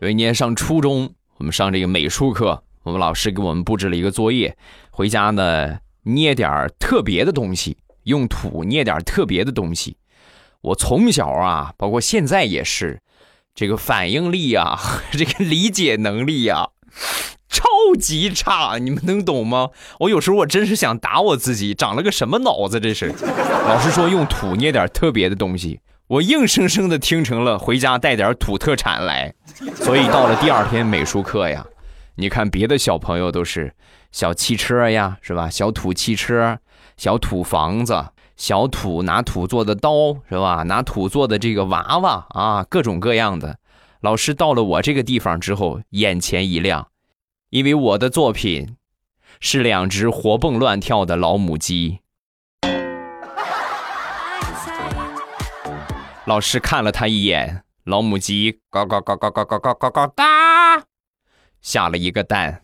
有一年上初中，我们上这个美术课，我们老师给我们布置了一个作业，回家呢捏点特别的东西，用土捏点特别的东西。我从小啊，包括现在也是，这个反应力啊，这个理解能力啊，超级差，你们能懂吗？我有时候我真是想打我自己，长了个什么脑子这是？老师说用土捏点特别的东西，我硬生生的听成了回家带点土特产来。所以到了第二天美术课呀，你看别的小朋友都是小汽车呀，是吧？小土汽车、小土房子、小土拿土做的刀，是吧？拿土做的这个娃娃啊，各种各样的。老师到了我这个地方之后，眼前一亮，因为我的作品是两只活蹦乱跳的老母鸡。老师看了他一眼。老母鸡嘎嘎嘎嘎嘎嘎嘎嘎嘎哒，下了一个蛋。